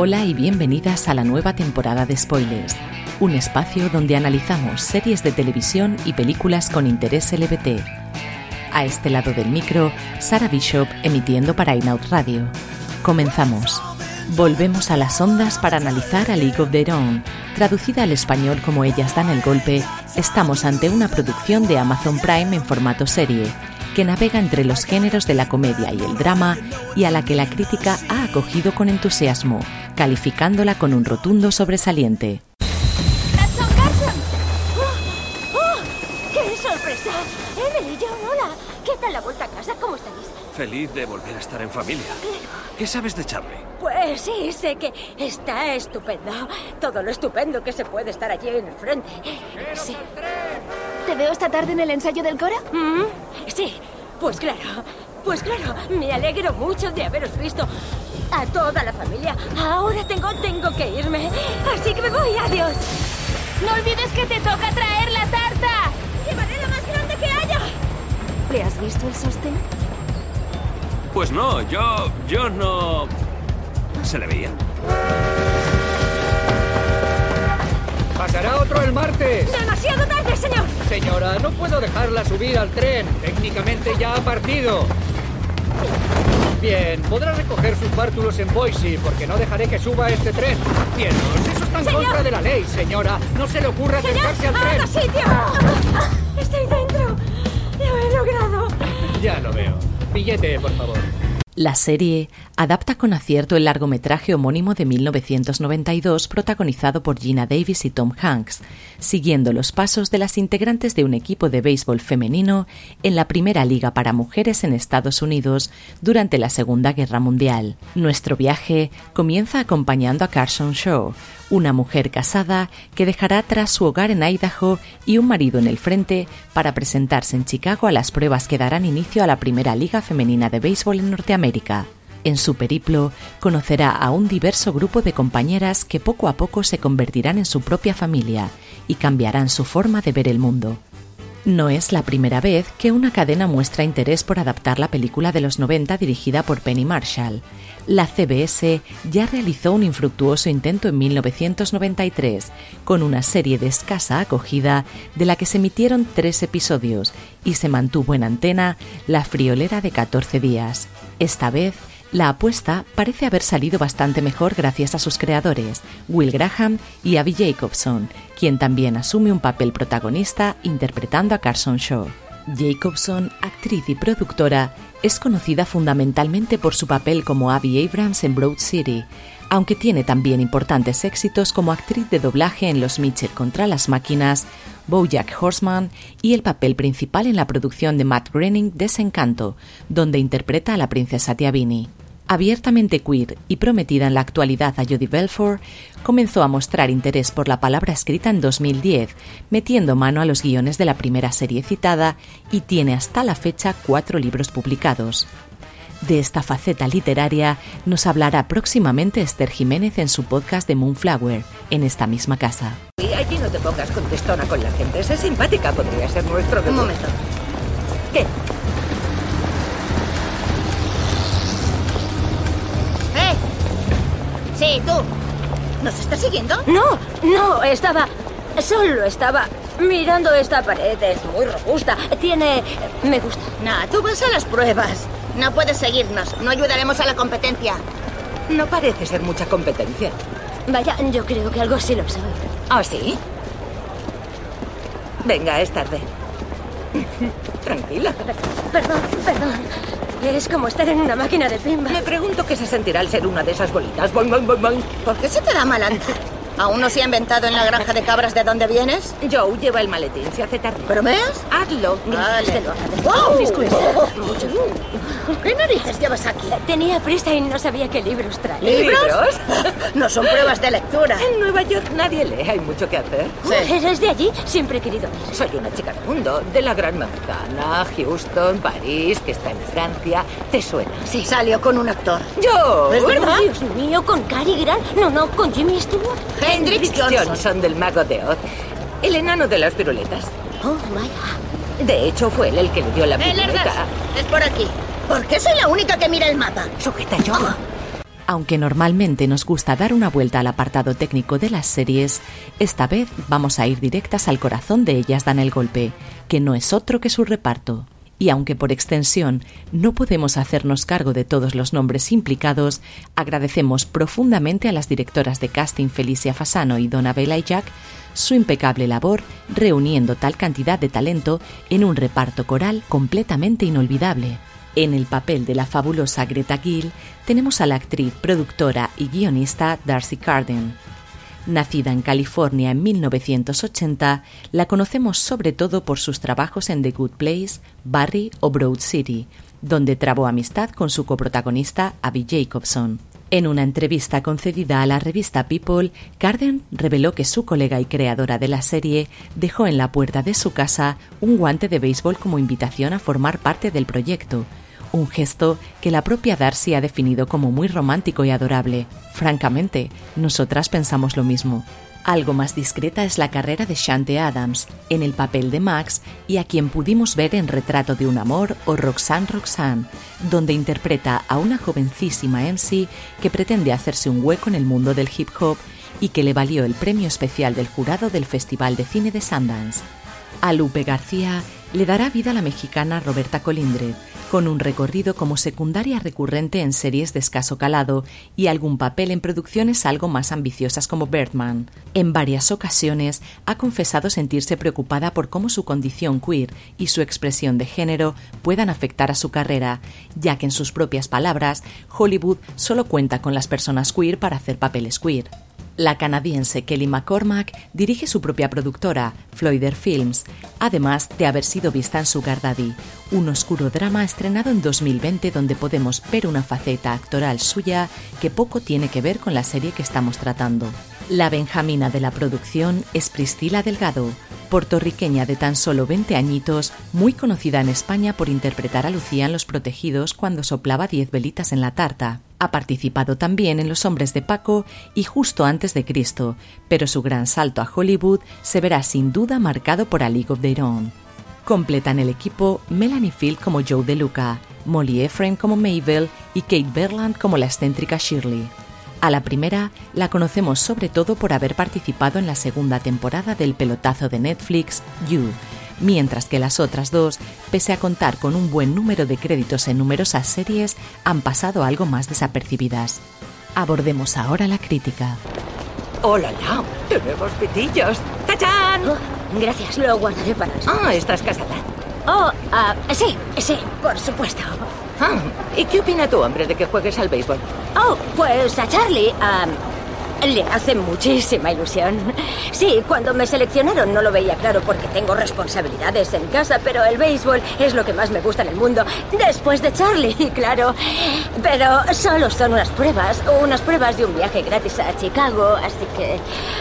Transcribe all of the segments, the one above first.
Hola y bienvenidas a la nueva temporada de Spoilers, un espacio donde analizamos series de televisión y películas con interés LBT. A este lado del micro, Sara Bishop emitiendo para Inout Radio. Comenzamos. Volvemos a las ondas para analizar a League of Their Own. Traducida al español como Ellas dan el golpe, estamos ante una producción de Amazon Prime en formato serie que navega entre los géneros de la comedia y el drama y a la que la crítica ha acogido con entusiasmo, calificándola con un rotundo sobresaliente. ¡Carson, Carson! ¡Oh! ¡Oh! ¡Qué sorpresa! Emily, John, hola. ¿Qué tal la vuelta a casa? ¿Cómo estáis? Feliz de volver a estar en familia. ¿Qué sabes de Charlie? Pues sí, sé que está estupendo. Todo lo estupendo que se puede estar allí en el frente. Sí. ¿Te veo esta tarde en el ensayo del coro? Mm, Sí, pues claro. Pues claro, me alegro mucho de haberos visto a toda la familia. Ahora tengo, tengo que irme. Así que me voy, adiós. No olvides que te toca traer la tarta. Llevaré la más grande que haya. ¿Le has visto el sostén? Pues no, yo. yo no. Se le veía. Pasará otro el martes. Demasiado tarde, señor. Señora, no puedo dejarla subir al tren. Técnicamente ya ha partido. Bien, podrá recoger sus bártulos en Boise porque no dejaré que suba este tren. Cielos, eso está en Señor. contra de la ley, señora. No se le ocurra acercarse al tren. sitio. Estoy dentro. Lo he logrado. Ya lo veo. Billete, por favor. La serie adapta con acierto el largometraje homónimo de 1992 protagonizado por Gina Davis y Tom Hanks, siguiendo los pasos de las integrantes de un equipo de béisbol femenino en la primera liga para mujeres en Estados Unidos durante la Segunda Guerra Mundial. Nuestro viaje comienza acompañando a Carson Shaw, una mujer casada que dejará atrás su hogar en Idaho y un marido en el frente para presentarse en Chicago a las pruebas que darán inicio a la primera liga femenina de béisbol en Norteamérica. En su periplo conocerá a un diverso grupo de compañeras que poco a poco se convertirán en su propia familia y cambiarán su forma de ver el mundo. No es la primera vez que una cadena muestra interés por adaptar la película de los 90 dirigida por Penny Marshall. La CBS ya realizó un infructuoso intento en 1993 con una serie de escasa acogida de la que se emitieron tres episodios y se mantuvo en antena la friolera de 14 días. Esta vez, la apuesta parece haber salido bastante mejor gracias a sus creadores, Will Graham y Abby Jacobson, quien también asume un papel protagonista interpretando a Carson Shaw. Jacobson, actriz y productora, es conocida fundamentalmente por su papel como Abby Abrams en Broad City, aunque tiene también importantes éxitos como actriz de doblaje en Los Mitchell contra las máquinas, Bojack Horseman y el papel principal en la producción de Matt Groening Desencanto, donde interpreta a la princesa Tiabini. Abiertamente queer y prometida en la actualidad a Jodie Belfort, comenzó a mostrar interés por la palabra escrita en 2010, metiendo mano a los guiones de la primera serie citada y tiene hasta la fecha cuatro libros publicados. De esta faceta literaria nos hablará próximamente Esther Jiménez en su podcast de Moonflower, en esta misma casa. Y allí no te pongas contestona con la gente. Sé simpática, podría ser nuestro... Un momento. ¿Qué? ¡Eh! Sí, tú. ¿Nos estás siguiendo? No, no, estaba. Solo estaba mirando esta pared. Es muy robusta. Tiene. Me gusta. Nah, tú vas a las pruebas. No puedes seguirnos. No ayudaremos a la competencia. No parece ser mucha competencia. Vaya, yo creo que algo sí lo soy. ¿Ah, sí? Venga, es tarde. Tranquila. Perdón, perdón. Es como estar en una máquina de pinball. Me pregunto qué se sentirá al ser una de esas bolitas. Boing, boing, boing, boing. ¿Por qué se te da mal andar? ¿Aún no se ha inventado en la granja de cabras de dónde vienes? Joe, lleva el maletín, se hace tarde. ¿Bromeas? Hazlo. Vale. ¡Wow! Disculpa. ¿Qué narices llevas aquí? Tenía prisa y no sabía qué libros traer. ¿Libros? no son pruebas de lectura. En Nueva York nadie lee, hay mucho que hacer. Sí. ¿Eres de allí? Siempre he querido ir. Soy una chica del mundo, de la Gran Manzana, Houston, París, que está en Francia. ¿Te suena? Sí, salió con un actor. Yo. ¿Es verdad? Dios mío, con Cary Grant. No, no, con Jimmy Stewart. Hendrix Johnson. Johnson del Mago de Oz. El enano de las piruletas. Oh, vaya. De hecho, fue él el que le dio la ¡Eh, piruleta. Es por aquí. ¿Por qué soy la única que mira el mapa? Sujeta yo. Aunque normalmente nos gusta dar una vuelta al apartado técnico de las series, esta vez vamos a ir directas al corazón de ellas dan el golpe, que no es otro que su reparto. Y aunque por extensión no podemos hacernos cargo de todos los nombres implicados, agradecemos profundamente a las directoras de casting Felicia Fasano y Donna Bella y Jack su impecable labor reuniendo tal cantidad de talento en un reparto coral completamente inolvidable. En el papel de la fabulosa Greta Gill tenemos a la actriz, productora y guionista Darcy Carden. Nacida en California en 1980, la conocemos sobre todo por sus trabajos en The Good Place, Barry o Broad City, donde trabó amistad con su coprotagonista Abby Jacobson. En una entrevista concedida a la revista People, Carden reveló que su colega y creadora de la serie dejó en la puerta de su casa un guante de béisbol como invitación a formar parte del proyecto, un gesto que la propia Darcy ha definido como muy romántico y adorable. Francamente, nosotras pensamos lo mismo. Algo más discreta es la carrera de Shante Adams, en el papel de Max y a quien pudimos ver en Retrato de un Amor o Roxanne Roxanne, donde interpreta a una jovencísima MC que pretende hacerse un hueco en el mundo del hip hop y que le valió el premio especial del jurado del Festival de Cine de Sundance. A Lupe García le dará vida la mexicana Roberta Colindre, con un recorrido como secundaria recurrente en series de escaso calado y algún papel en producciones algo más ambiciosas como Birdman. En varias ocasiones ha confesado sentirse preocupada por cómo su condición queer y su expresión de género puedan afectar a su carrera, ya que en sus propias palabras, Hollywood solo cuenta con las personas queer para hacer papeles queer. La canadiense Kelly McCormack dirige su propia productora, Floyder Films, además de haber sido vista en Sugar Daddy, un oscuro drama estrenado en 2020 donde podemos ver una faceta actoral suya que poco tiene que ver con la serie que estamos tratando. La Benjamina de la producción es Priscila Delgado, puertorriqueña de tan solo 20 añitos, muy conocida en España por interpretar a Lucía en Los Protegidos cuando soplaba 10 velitas en la tarta. Ha participado también en Los Hombres de Paco y Justo antes de Cristo, pero su gran salto a Hollywood se verá sin duda marcado por A League of Their Own. Completan el equipo Melanie Field como Joe DeLuca, Molly Ephraim como Mabel y Kate Berland como la excéntrica Shirley. A la primera la conocemos sobre todo por haber participado en la segunda temporada del pelotazo de Netflix You, mientras que las otras dos, pese a contar con un buen número de créditos en numerosas series, han pasado algo más desapercibidas. Abordemos ahora la crítica. ¡Hola, la! ¡Tenemos pitillos! ¡Tachán! Oh, gracias, lo guardaré para. Ah, estás casada. Oh, ah, sí, sí, por supuesto. Ah, ¿y qué opina tu hombre de que juegues al béisbol? Oh, pues a Charlie le hace muchísima ilusión. Sí, cuando me seleccionaron no lo veía claro porque tengo responsabilidades en casa, pero el béisbol es lo que más me gusta en el mundo. Después de Charlie, claro. Pero solo son unas pruebas, unas pruebas de un viaje gratis a Chicago, así que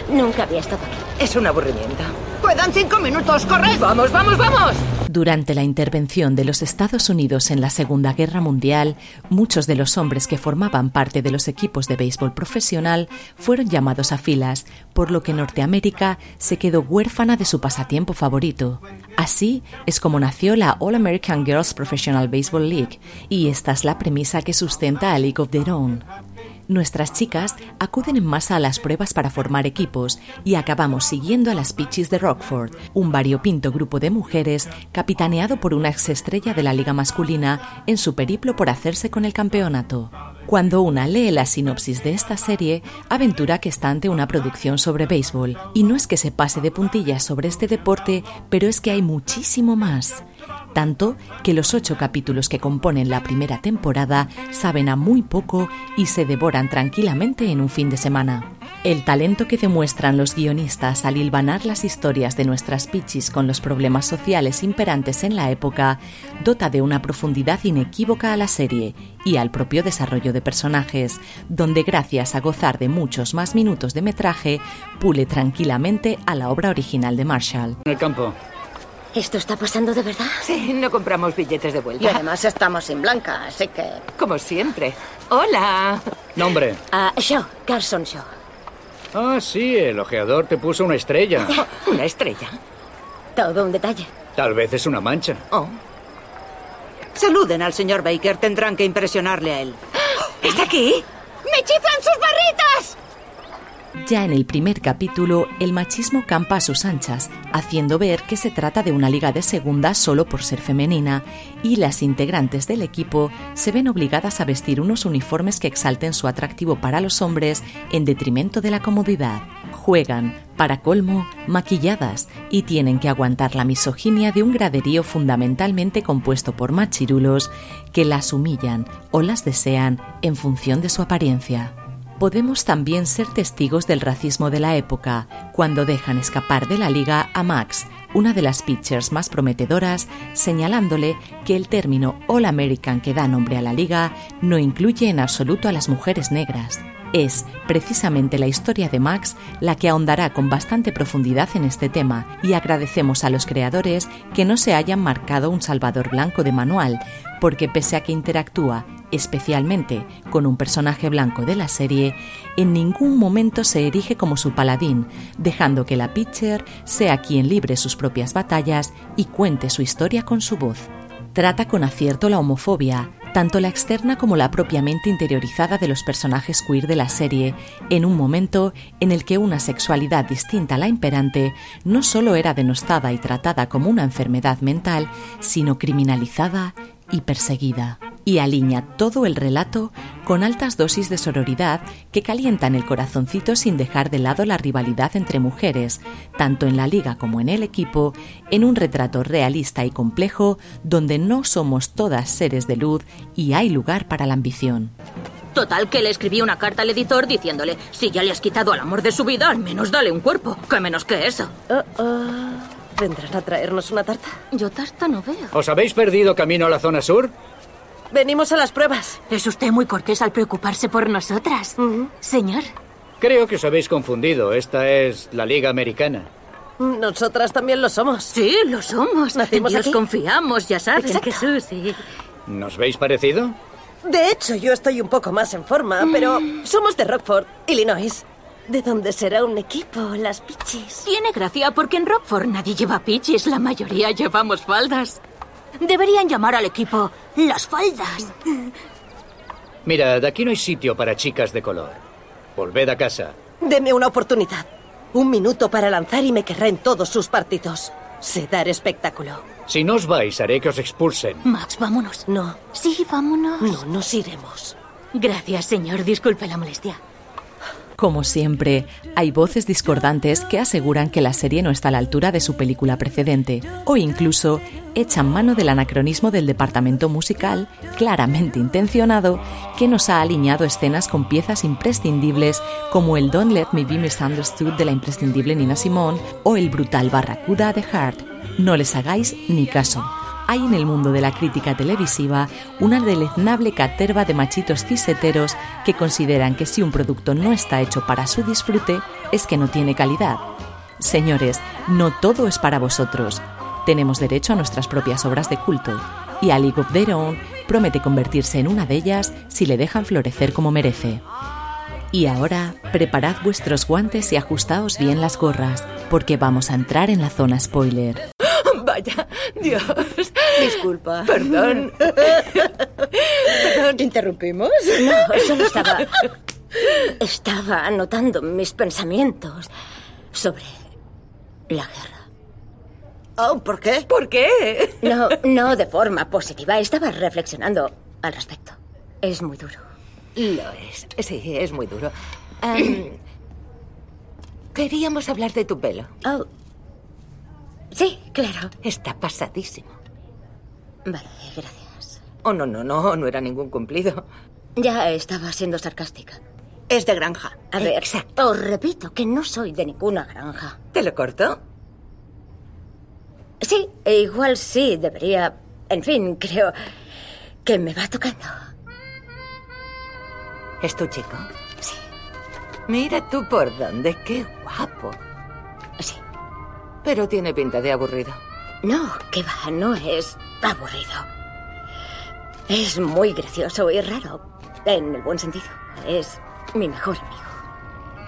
nunca había estado aquí. Es un aburrimiento. ¡Quedan cinco minutos! ¡Corred! ¡Vamos, vamos, vamos! Durante la intervención de los Estados Unidos en la Segunda Guerra Mundial, muchos de los hombres que formaban parte de los equipos de béisbol profesional fueron llamados a filas, por lo que Norteamérica se quedó huérfana de su pasatiempo favorito. Así es como nació la All American Girls Professional Baseball League, y esta es la premisa que sustenta a League of Their Own. Nuestras chicas acuden en masa a las pruebas para formar equipos y acabamos siguiendo a las Peaches de Rockford, un variopinto grupo de mujeres capitaneado por una exestrella de la liga masculina en su periplo por hacerse con el campeonato. Cuando una lee la sinopsis de esta serie, aventura que está ante una producción sobre béisbol. Y no es que se pase de puntillas sobre este deporte, pero es que hay muchísimo más tanto que los ocho capítulos que componen la primera temporada saben a muy poco y se devoran tranquilamente en un fin de semana. El talento que demuestran los guionistas al hilvanar las historias de nuestras pichis con los problemas sociales imperantes en la época dota de una profundidad inequívoca a la serie y al propio desarrollo de personajes, donde gracias a gozar de muchos más minutos de metraje, pule tranquilamente a la obra original de Marshall. ¿Esto está pasando de verdad? Sí, no compramos billetes de Y vuelta. además estamos sin Blanca, así que... Como siempre. Hola. Nombre. Ah, Shaw, Carson Shaw. Ah, sí, el ojeador te puso una estrella. Una estrella. Todo un detalle. Tal vez es una mancha. Oh. Saluden al señor Baker, tendrán que impresionarle a él. ¿Está aquí? ¡Me chiflan sus barritas! Ya en el primer capítulo, el machismo campa a sus anchas, haciendo ver que se trata de una liga de segunda solo por ser femenina, y las integrantes del equipo se ven obligadas a vestir unos uniformes que exalten su atractivo para los hombres en detrimento de la comodidad. Juegan, para colmo, maquilladas y tienen que aguantar la misoginia de un graderío fundamentalmente compuesto por machirulos que las humillan o las desean en función de su apariencia. Podemos también ser testigos del racismo de la época, cuando dejan escapar de la liga a Max, una de las pitchers más prometedoras, señalándole que el término All American que da nombre a la liga no incluye en absoluto a las mujeres negras. Es precisamente la historia de Max la que ahondará con bastante profundidad en este tema y agradecemos a los creadores que no se hayan marcado un Salvador Blanco de manual, porque pese a que interactúa especialmente con un personaje blanco de la serie, en ningún momento se erige como su paladín, dejando que la pitcher sea quien libre sus propias batallas y cuente su historia con su voz. Trata con acierto la homofobia, tanto la externa como la propiamente interiorizada de los personajes queer de la serie, en un momento en el que una sexualidad distinta a la imperante no solo era denostada y tratada como una enfermedad mental, sino criminalizada y perseguida. Y alinea todo el relato con altas dosis de sororidad que calientan el corazoncito sin dejar de lado la rivalidad entre mujeres, tanto en la liga como en el equipo, en un retrato realista y complejo donde no somos todas seres de luz y hay lugar para la ambición. Total, que le escribí una carta al editor diciéndole, si ya le has quitado al amor de su vida, al menos dale un cuerpo. ¿Qué menos que eso? ¿Vendrán a traernos una tarta? Yo tarta no veo. ¿Os habéis perdido camino a la zona sur? Venimos a las pruebas. Es usted muy cortés al preocuparse por nosotras. Señor. Creo que os habéis confundido. Esta es la Liga Americana. Nosotras también lo somos. Sí, lo somos. Nacimos en Dios aquí. confiamos, ya saben, Exacto. Jesús. Sí. ¿Nos veis parecido? De hecho, yo estoy un poco más en forma, pero somos de Rockford, Illinois. ¿De dónde será un equipo, las pichis? Tiene gracia porque en Rockford nadie lleva pichis, la mayoría llevamos faldas. Deberían llamar al equipo las faldas. Mirad, aquí no hay sitio para chicas de color. Volved a casa. Deme una oportunidad. Un minuto para lanzar y me querrá en todos sus partidos. Sé dar espectáculo. Si no os vais, haré que os expulsen. Max, vámonos. No, Sí, vámonos. no nos iremos. Gracias, señor. Disculpe la molestia. Como siempre, hay voces discordantes que aseguran que la serie no está a la altura de su película precedente, o incluso echan mano del anacronismo del departamento musical, claramente intencionado, que nos ha alineado escenas con piezas imprescindibles como el Don't Let Me Be Misunderstood de la imprescindible Nina Simone o el brutal Barracuda de Heart. No les hagáis ni caso hay en el mundo de la crítica televisiva una deleznable caterva de machitos ciseteros que consideran que si un producto no está hecho para su disfrute, es que no tiene calidad. Señores, no todo es para vosotros. Tenemos derecho a nuestras propias obras de culto, y A League Their Own promete convertirse en una de ellas si le dejan florecer como merece. Y ahora, preparad vuestros guantes y ajustaos bien las gorras, porque vamos a entrar en la zona spoiler. Vaya, Dios. Disculpa. Perdón. ¿Interrumpimos? No, solo estaba. Estaba anotando mis pensamientos sobre la guerra. Oh, ¿por qué? ¿Por qué? No, no de forma positiva. Estaba reflexionando al respecto. Es muy duro. Lo es. Sí, es muy duro. Am, queríamos hablar de tu pelo. Oh. Claro. Está pasadísimo. Vale, gracias. Oh, no, no, no, no era ningún cumplido. Ya estaba siendo sarcástica. es de granja. A ver, Exacto. os repito que no soy de ninguna granja. ¿Te lo corto? Sí, e igual sí, debería... En fin, creo que me va tocando. ¿Es tu chico? Sí, Mira tú por dónde, qué guapo. sí. Pero tiene pinta de aburrido. No, que va, no es aburrido. Es muy gracioso y raro, en el buen sentido. Es mi mejor amigo.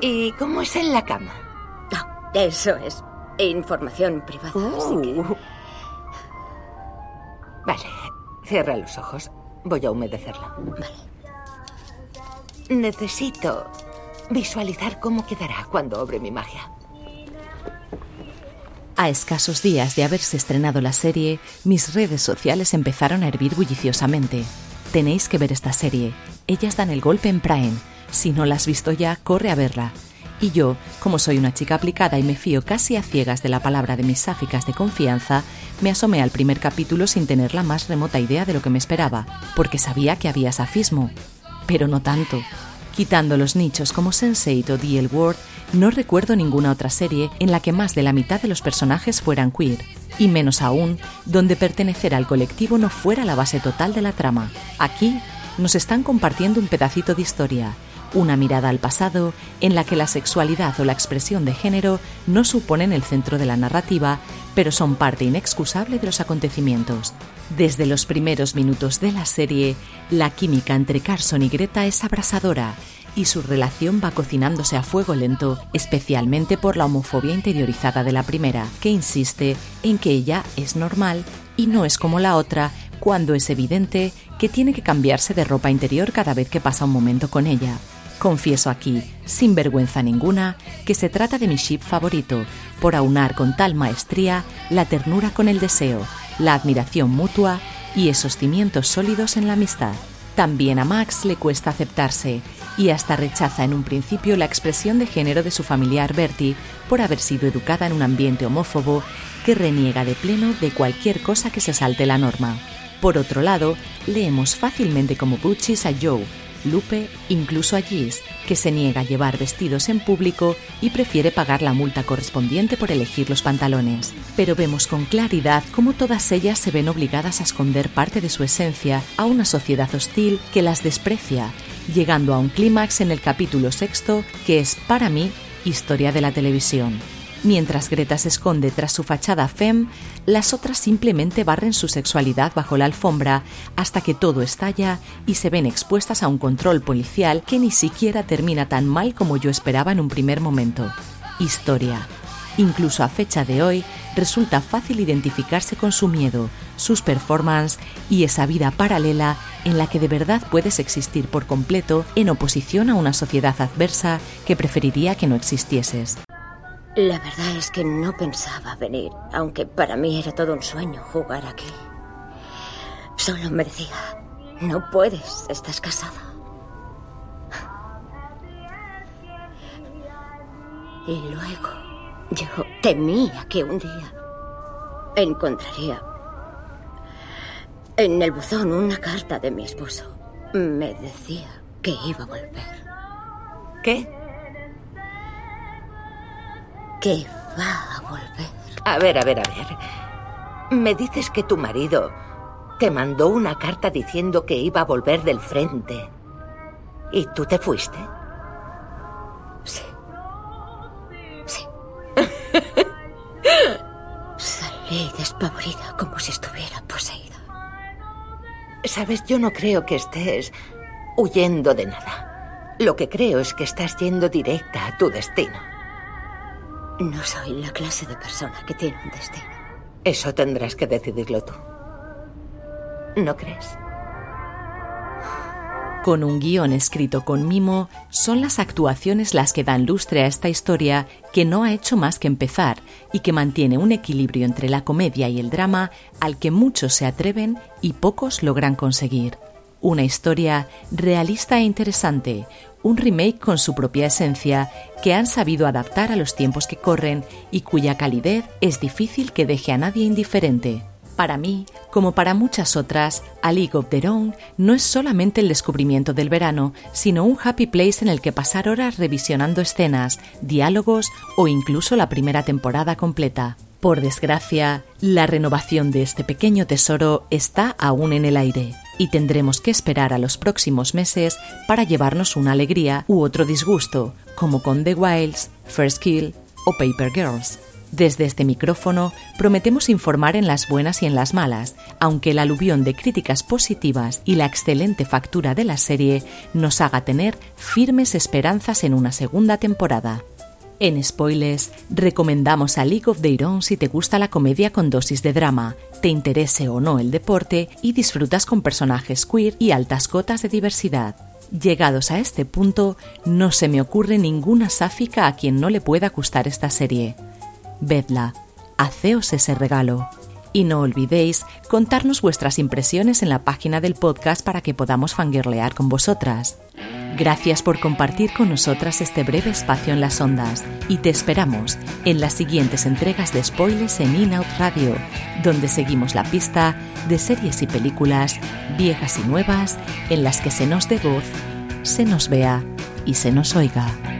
¿Y cómo es en la cama? No, eso es información privada, así que... Uh. Vale, cierra los ojos. Voy a humedecerla. Necesito visualizar cómo quedará cuando obre mi magia. A escasos días de haberse estrenado la serie, mis redes sociales empezaron a hervir bulliciosamente. Tenéis que ver esta serie. Ellas dan el golpe en Prime. Si no la has visto ya, corre a verla. Y yo, como soy una chica aplicada y me fío casi a ciegas de la palabra de mis sáficas de confianza, me asomé al primer capítulo sin tener la más remota idea de lo que me esperaba, porque sabía que había safismo. Pero no tanto. Quitando los nichos como Sense8 o The L Word, no recuerdo ninguna otra serie en la que más de la mitad de los personajes fueran queer, y menos aún donde pertenecer al colectivo no fuera la base total de la trama. Aquí nos están compartiendo un pedacito de historia, una mirada al pasado en la que la sexualidad o la expresión de género no suponen el centro de la narrativa, pero son parte inexcusable de los acontecimientos. Desde los primeros minutos de la serie, la química entre Carson y Greta es abrasadora y su relación va cocinándose a fuego lento, especialmente por la homofobia interiorizada de la primera, que insiste en que ella es normal y no es como la otra cuando es evidente que tiene que cambiarse de ropa interior cada vez que pasa un momento con ella. Confieso aquí, sin vergüenza ninguna, que se trata de mi ship favorito, por aunar con tal maestría la ternura con el deseo, la admiración mutua y esos cimientos sólidos en la amistad. También a Max le cuesta aceptarse y hasta rechaza en un principio la expresión de género de su familiar Bertie por haber sido educada en un ambiente homófobo que reniega de pleno de cualquier cosa que se salte la norma. Por otro lado, leemos fácilmente como Butchis a Joe, Lupe, incluso a Gis, que se niega a llevar vestidos en público y prefiere pagar la multa correspondiente por elegir los pantalones. Pero vemos con claridad cómo todas ellas se ven obligadas a esconder parte de su esencia a una sociedad hostil que las desprecia, llegando a un clímax en el capítulo sexto, que es, para mí, historia de la televisión. Mientras Greta se esconde tras su fachada femme, las otras simplemente barren su sexualidad bajo la alfombra hasta que todo estalla y se ven expuestas a un control policial que ni siquiera termina tan mal como yo esperaba en un primer momento. Historia. Incluso a fecha de hoy, resulta fácil identificarse con su miedo, sus performances y esa vida paralela en la que de verdad puedes existir por completo en oposición a una sociedad adversa que preferiría que no existieses. La verdad es que no pensaba venir, aunque para mí era todo un sueño jugar aquí. Solo me decía, no puedes, estás casada. Y luego yo temía que un día encontraría en el buzón una carta de mi esposo. Me decía que iba a volver. ¿Qué? Que va a volver. A ver, a ver, a ver. Me dices que tu marido te mandó una carta diciendo que iba a volver del frente. ¿Y tú te fuiste? Sí. Sí. Salí despavorida como si estuviera poseída. Sabes, yo no creo que estés huyendo de nada. Lo que creo es que estás yendo directa a tu destino. No soy la clase de persona que tiene un destino. Eso tendrás que decidirlo tú. ¿No crees? Con un guion escrito con mimo, son las actuaciones las que dan lustre a esta historia que no ha hecho más que empezar y que mantiene un equilibrio entre la comedia y el drama al que muchos se atreven y pocos logran conseguir. Una historia realista e interesante, un remake con su propia esencia que han sabido adaptar a los tiempos que corren y cuya calidez es difícil que deje a nadie indiferente. Para mí, como para muchas otras, A League of Their Own no es solamente el descubrimiento del verano, sino un happy place en el que pasar horas revisionando escenas, diálogos o incluso la primera temporada completa. Por desgracia, la renovación de este pequeño tesoro está aún en el aire y tendremos que esperar a los próximos meses para llevarnos una alegría u otro disgusto, como con The Wilds, First Kill o Paper Girls. Desde este micrófono prometemos informar en las buenas y en las malas, aunque el aluvión de críticas positivas y la excelente factura de la serie nos haga tener firmes esperanzas en una segunda temporada. En Spoilers, recomendamos a League of Own si te gusta la comedia con dosis de drama, te interese o no el deporte y disfrutas con personajes queer y altas cotas de diversidad. Llegados a este punto, no se me ocurre ninguna sáfica a quien no le pueda gustar esta serie vedla, haceos ese regalo. Y no olvidéis contarnos vuestras impresiones en la página del podcast para que podamos fangirlear con vosotras. Gracias por compartir con nosotras este breve espacio en las ondas y te esperamos en las siguientes entregas de spoilers en In Out Radio, donde seguimos la pista de series y películas viejas y nuevas en las que se nos dé voz, se nos vea y se nos oiga.